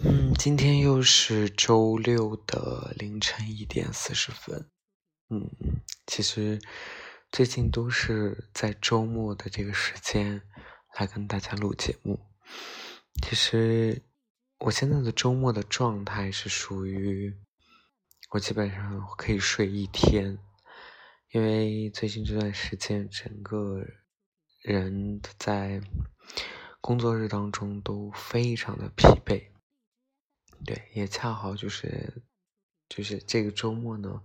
嗯，今天又是周六的凌晨一点四十分。嗯，其实最近都是在周末的这个时间来跟大家录节目。其实我现在的周末的状态是属于我基本上可以睡一天，因为最近这段时间整个人在工作日当中都非常的疲惫。对，也恰好就是，就是这个周末呢，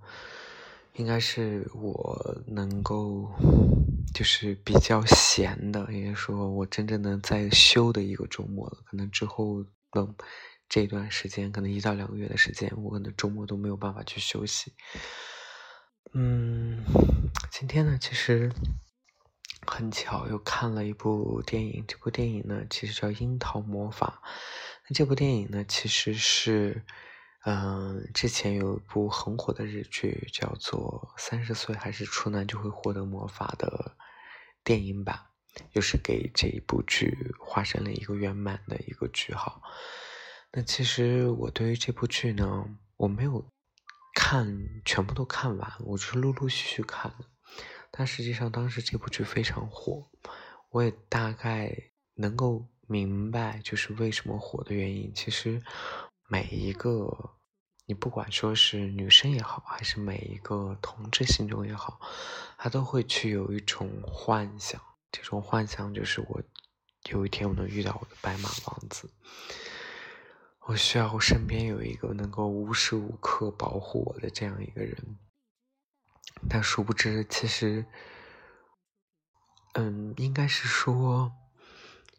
应该是我能够，就是比较闲的，应该说我真正的在休的一个周末了。可能之后的这段时间，可能一到两个月的时间，我可能周末都没有办法去休息。嗯，今天呢，其实很巧又看了一部电影，这部电影呢，其实叫《樱桃魔法》。这部电影呢，其实是，嗯，之前有一部很火的日剧，叫做《三十岁还是处男就会获得魔法》的电影版，又是给这一部剧画上了一个圆满的一个句号。那其实我对于这部剧呢，我没有看全部都看完，我是陆陆续续看的。但实际上当时这部剧非常火，我也大概能够。明白，就是为什么火的原因。其实，每一个你不管说是女生也好，还是每一个同志心中也好，他都会去有一种幻想。这种幻想就是我有一天我能遇到我的白马王子，我需要我身边有一个能够无时无刻保护我的这样一个人。但殊不知，其实，嗯，应该是说。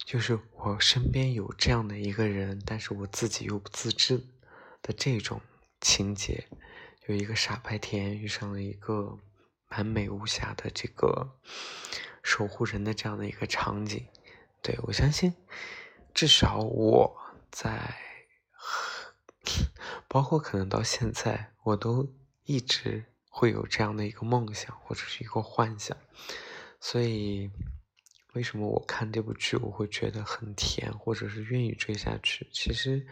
就是我身边有这样的一个人，但是我自己又不自知的这种情节，有一个傻白甜遇上了一个完美无瑕的这个守护人的这样的一个场景，对我相信，至少我在，包括可能到现在，我都一直会有这样的一个梦想或者是一个幻想，所以。为什么我看这部剧我会觉得很甜，或者是愿意追下去？其实，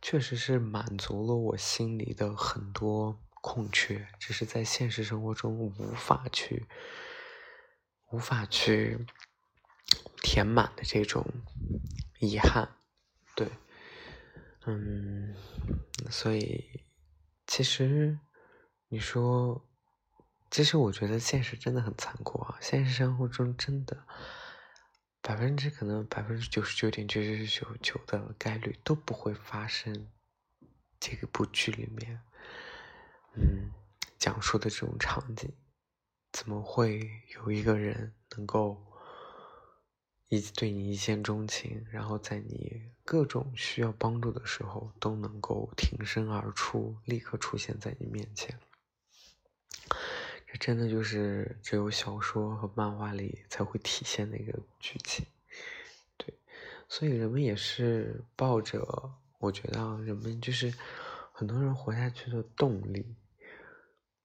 确实是满足了我心里的很多空缺，只是在现实生活中无法去、无法去填满的这种遗憾。对，嗯，所以其实你说，其实我觉得现实真的很残酷啊！现实生活中真的。百分之可能百分之九十九点九九九九九的概率都不会发生，这个部剧里面，嗯，讲述的这种场景，怎么会有一个人能够一对你一见钟情，然后在你各种需要帮助的时候都能够挺身而出，立刻出现在你面前？这真的就是只有小说和漫画里才会体现的一个剧情，对，所以人们也是抱着，我觉得人们就是很多人活下去的动力，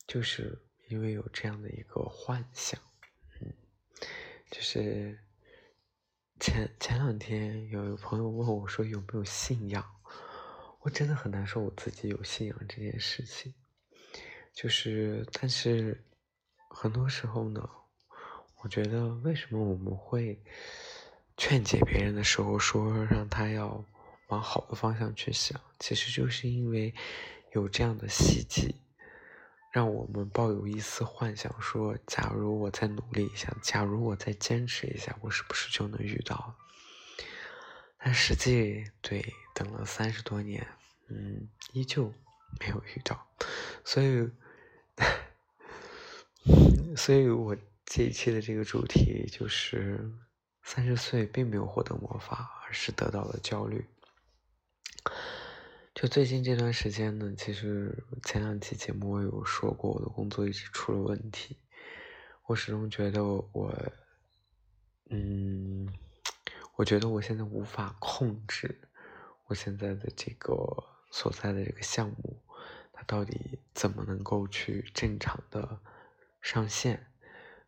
就是因为有这样的一个幻想，嗯，就是前前两天有一个朋友问我说有没有信仰，我真的很难说我自己有信仰这件事情，就是但是。很多时候呢，我觉得为什么我们会劝解别人的时候说让他要往好的方向去想，其实就是因为有这样的希冀，让我们抱有一丝幻想，说假如我再努力一下，假如我再坚持一下，我是不是就能遇到？但实际对，等了三十多年，嗯，依旧没有遇到，所以。所以我这一期的这个主题就是三十岁并没有获得魔法，而是得到了焦虑。就最近这段时间呢，其实前两期节目我有说过，我的工作一直出了问题。我始终觉得我，嗯，我觉得我现在无法控制我现在的这个所在的这个项目，它到底怎么能够去正常的上线？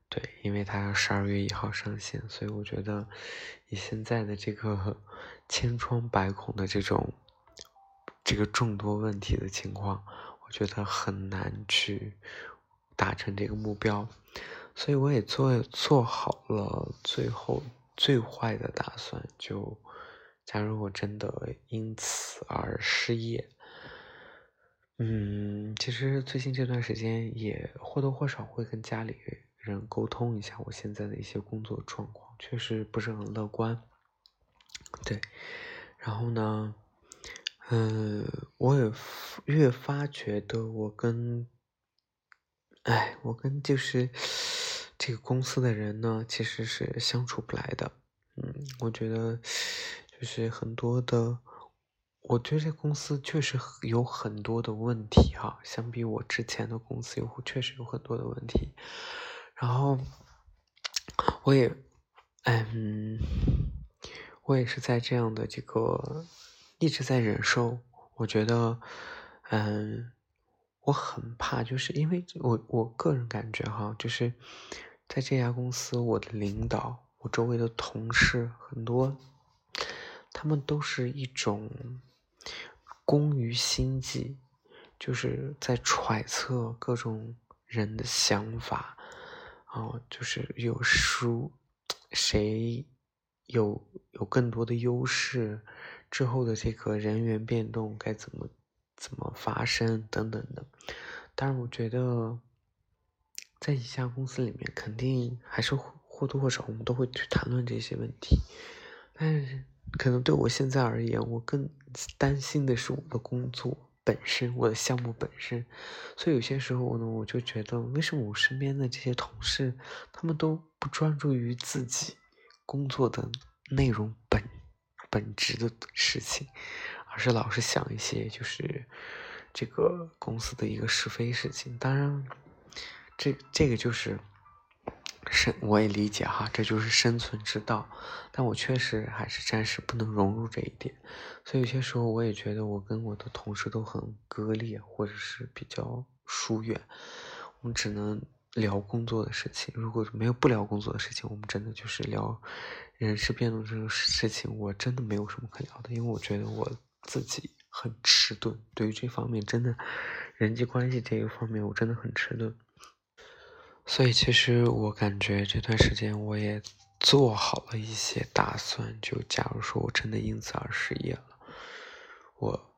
对，因为它要十二月一号上线，所以我觉得以现在的这个 千疮百孔的这种。这个众多问题的情况，我觉得很难去达成这个目标，所以我也做做好了最后最坏的打算。就假如我真的因此而失业，嗯，其实最近这段时间也或多或少会跟家里人沟通一下我现在的一些工作状况，确实不是很乐观。对，然后呢？嗯，我也越发觉得我跟，哎，我跟就是这个公司的人呢，其实是相处不来的。嗯，我觉得就是很多的，我觉得这公司确实有很多的问题哈，相比我之前的公司有确实有很多的问题。然后我也，嗯，我也是在这样的这个。一直在忍受，我觉得，嗯，我很怕，就是因为我我个人感觉哈，就是在这家公司，我的领导，我周围的同事很多，他们都是一种工于心计，就是在揣测各种人的想法，哦，就是有输，谁有有更多的优势。之后的这个人员变动该怎么怎么发生等等的，当然，我觉得在一家公司里面，肯定还是或多或少我们都会去谈论这些问题。但是，可能对我现在而言，我更担心的是我的工作本身，我的项目本身。所以有些时候呢，我就觉得，为什么我身边的这些同事，他们都不专注于自己工作的内容本？本质的事情，而是老是想一些就是这个公司的一个是非事情。当然，这这个就是我也理解哈，这就是生存之道。但我确实还是暂时不能融入这一点，所以有些时候我也觉得我跟我的同事都很割裂，或者是比较疏远。我们只能聊工作的事情，如果没有不聊工作的事情，我们真的就是聊。人事变动这种事情，我真的没有什么可聊的，因为我觉得我自己很迟钝，对于这方面真的人际关系这一方面，我真的很迟钝。所以其实我感觉这段时间我也做好了一些打算，就假如说我真的因此而失业了，我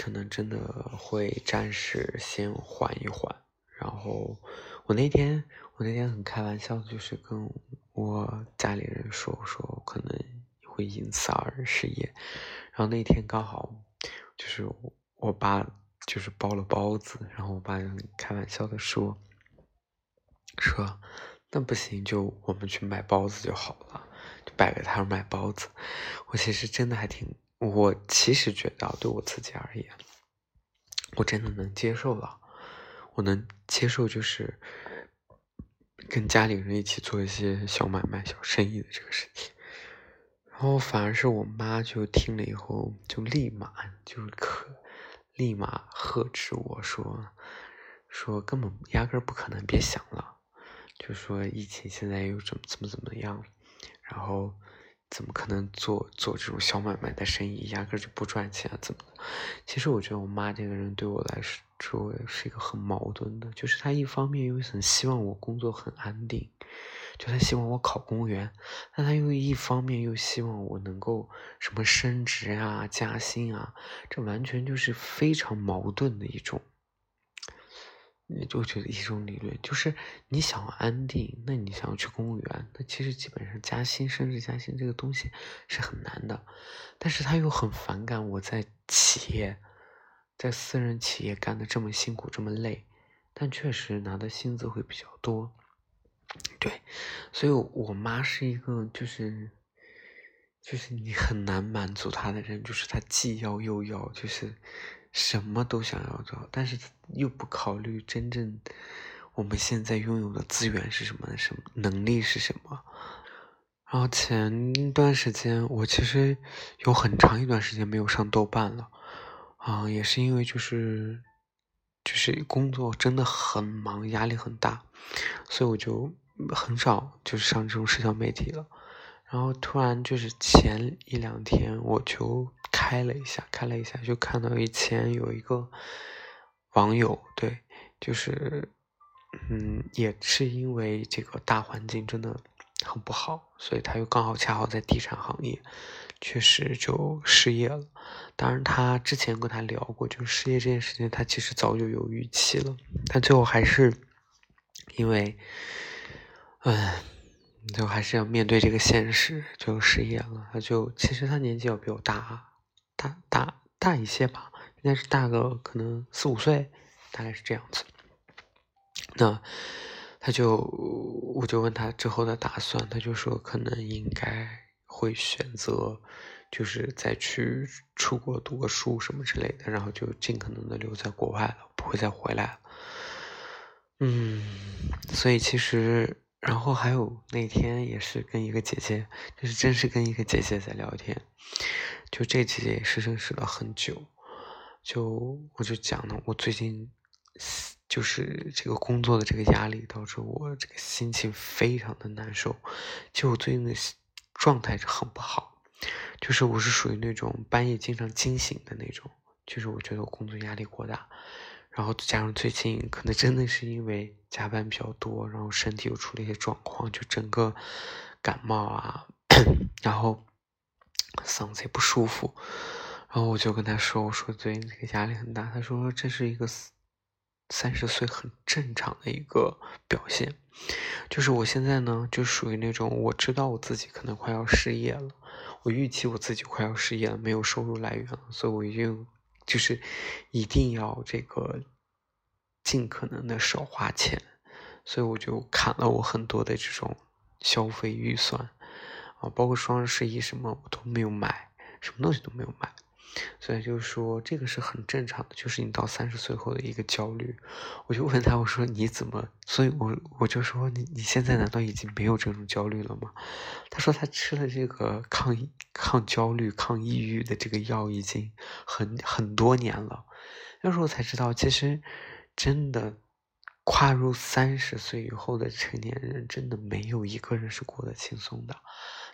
可能真的会暂时先缓一缓。然后我那天我那天很开玩笑，就是跟。我家里人说我说我可能会因此而失业，然后那天刚好就是我爸就是包了包子，然后我爸就很开玩笑的说说那不行，就我们去买包子就好了，就摆个摊卖包子。我其实真的还挺，我其实觉得对我自己而言，我真的能接受了，我能接受就是。跟家里人一起做一些小买卖、小生意的这个事情，然后反而是我妈就听了以后，就立马就可立马呵斥我说，说根本压根不可能，别想了，就说疫情现在又怎么怎么怎么样，然后。怎么可能做做这种小买卖的生意，压根就不赚钱啊？怎么？其实我觉得我妈这个人对我来说是一个很矛盾的，就是她一方面又很希望我工作很安定，就她希望我考公务员，但她又一方面又希望我能够什么升职啊、加薪啊，这完全就是非常矛盾的一种。你就觉得一种理论就是，你想要安定，那你想要去公务员，那其实基本上加薪、升职加薪这个东西是很难的。但是他又很反感我在企业，在私人企业干的这么辛苦、这么累，但确实拿的薪资会比较多。对，所以我妈是一个就是，就是你很难满足她的人，就是她既要又要，就是什么都想要做，但是又不考虑真正我们现在拥有的资源是什么，什么能力是什么。然后前段时间，我其实有很长一段时间没有上豆瓣了，啊，也是因为就是就是工作真的很忙，压力很大，所以我就很少就是上这种社交媒体了。然后突然就是前一两天，我就开了一下，开了一下，就看到以前有一个网友，对，就是嗯，也是因为这个大环境真的。很不好，所以他又刚好恰好在地产行业，确实就失业了。当然，他之前跟他聊过，就失业这件事情，他其实早就有预期了，但最后还是因为，嗯，最后还是要面对这个现实，就失业了。他就其实他年纪要比我大，大大大一些吧，应该是大个可能四五岁，大概是这样子。那。他就，我就问他之后的打算，他就说可能应该会选择，就是再去出国读个书什么之类的，然后就尽可能的留在国外了，不会再回来了。嗯，所以其实，然后还有那天也是跟一个姐姐，就是真是跟一个姐姐在聊天，就这姐姐也是认识了很久，就我就讲了我最近。就是这个工作的这个压力，导致我这个心情非常的难受。就我最近的状态很不好，就是我是属于那种半夜经常惊醒的那种。就是我觉得我工作压力过大，然后加上最近可能真的是因为加班比较多，然后身体又出了一些状况，就整个感冒啊，然后嗓子也不舒服。然后我就跟他说：“我说最近这个压力很大。”他说：“这是一个。”三十岁很正常的一个表现，就是我现在呢，就属于那种我知道我自己可能快要失业了，我预期我自己快要失业了，没有收入来源了，所以我一定就是一定要这个尽可能的少花钱，所以我就砍了我很多的这种消费预算啊，包括双十一什么我都没有买，什么东西都没有买。所以就是说，这个是很正常的，就是你到三十岁后的一个焦虑。我就问他，我说你怎么？所以我我就说你你现在难道已经没有这种焦虑了吗？他说他吃了这个抗抗焦虑、抗抑郁的这个药已经很很多年了。那时候才知道，其实真的跨入三十岁以后的成年人，真的没有一个人是过得轻松的。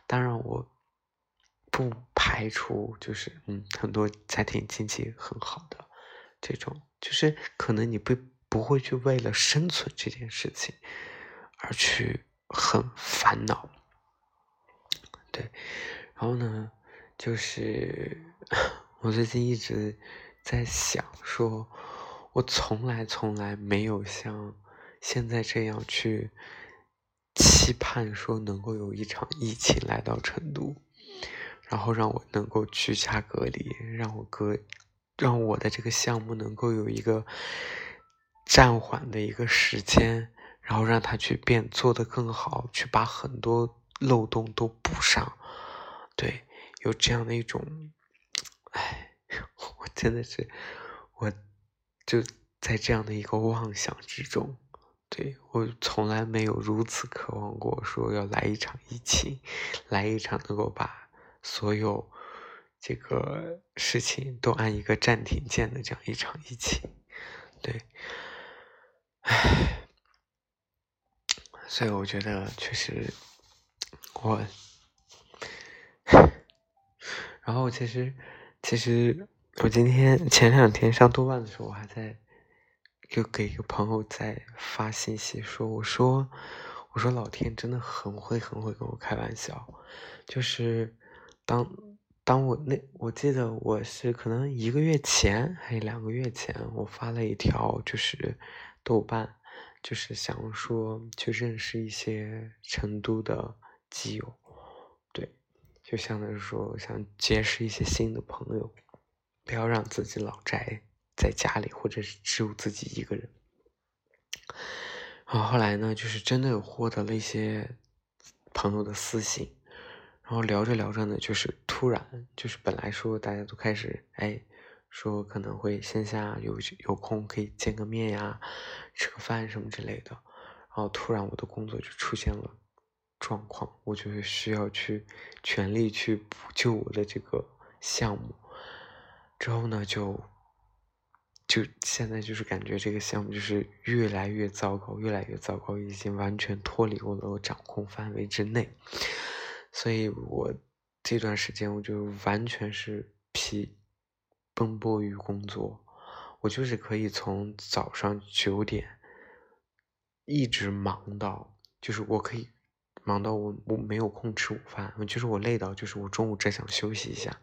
当然我。不排除就是嗯，很多家庭经济很好的这种，就是可能你不不会去为了生存这件事情而去很烦恼，对。然后呢，就是 我最近一直在想，说我从来从来没有像现在这样去期盼说能够有一场疫情来到成都。然后让我能够居家隔离，让我隔，让我的这个项目能够有一个暂缓的一个时间，然后让他去变做得更好，去把很多漏洞都补上。对，有这样的一种，哎，我真的是，我就在这样的一个妄想之中。对我从来没有如此渴望过，说要来一场疫情，来一场能够把。所有这个事情都按一个暂停键的这样一场疫情，对，唉，所以我觉得确实我，然后其实其实我今天前两天上豆瓣的时候，我还在就给一个朋友在发信息说，我说我说老天真的很会很会跟我开玩笑，就是。当当我那我记得我是可能一个月前还是两个月前，我发了一条就是豆瓣，就是想说去认识一些成都的基友，对，就相当于说想结识一些新的朋友，不要让自己老宅在家里，或者是只有自己一个人。然后后来呢，就是真的有获得了一些朋友的私信。然后聊着聊着呢，就是突然就是本来说大家都开始哎说可能会线下有有空可以见个面呀，吃个饭什么之类的，然后突然我的工作就出现了状况，我就是需要去全力去补救我的这个项目，之后呢就。就现在就是感觉这个项目就是越来越糟糕，越来越糟糕，已经完全脱离我的掌控范围之内。所以我这段时间我就完全是疲奔波于工作，我就是可以从早上九点一直忙到，就是我可以忙到我我没有空吃午饭，就是我累到就是我中午只想休息一下，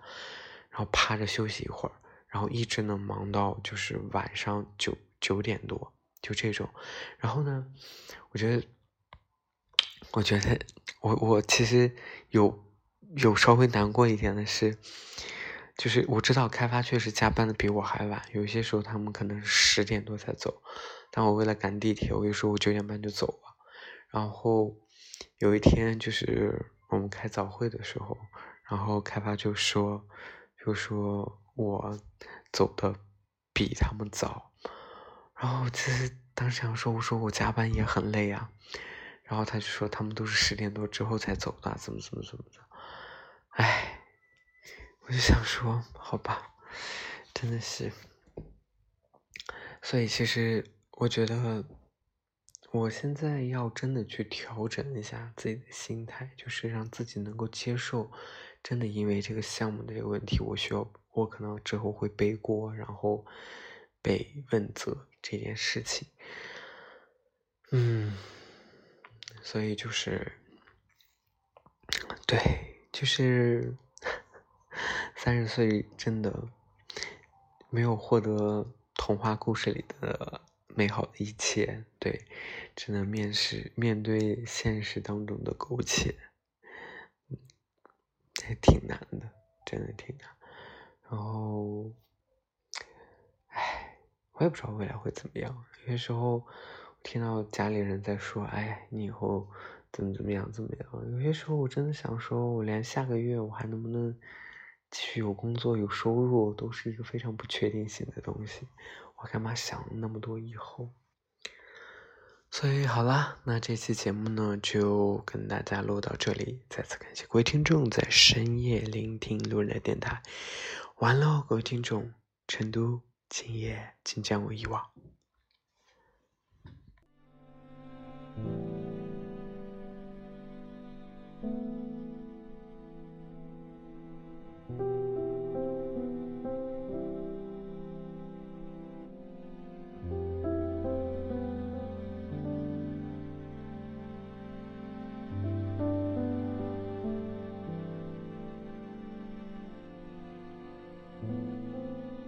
然后趴着休息一会儿。然后一直能忙到就是晚上九九点多，就这种。然后呢，我觉得，我觉得我我其实有有稍微难过一点的是，就是我知道开发确实加班的比我还晚，有些时候他们可能十点多才走，但我为了赶地铁，我有时候我九点半就走了。然后有一天就是我们开早会的时候，然后开发就说就说。我走的比他们早，然后其实当时想说，我说我加班也很累啊，然后他就说他们都是十点多之后才走的，怎么怎么怎么的，哎，我就想说，好吧，真的是，所以其实我觉得，我现在要真的去调整一下自己的心态，就是让自己能够接受，真的因为这个项目的这个问题，我需要。我可能之后会背锅，然后被问责这件事情，嗯，所以就是，对，就是三十岁真的没有获得童话故事里的美好的一切，对，只能面试面对现实当中的苟且，嗯还挺难的，真的挺难。然后，唉，我也不知道未来会怎么样。有些时候，听到家里人在说：“哎，你以后怎么怎么样，怎么样？”有些时候，我真的想说，我连下个月我还能不能继续有工作、有收入，都是一个非常不确定性的东西。我干嘛想那么多以后？所以好啦，那这期节目呢，就跟大家录到这里。再次感谢各位听众在深夜聆听路人的电台。完了，各位听众，成都今夜请将我遗忘。thank you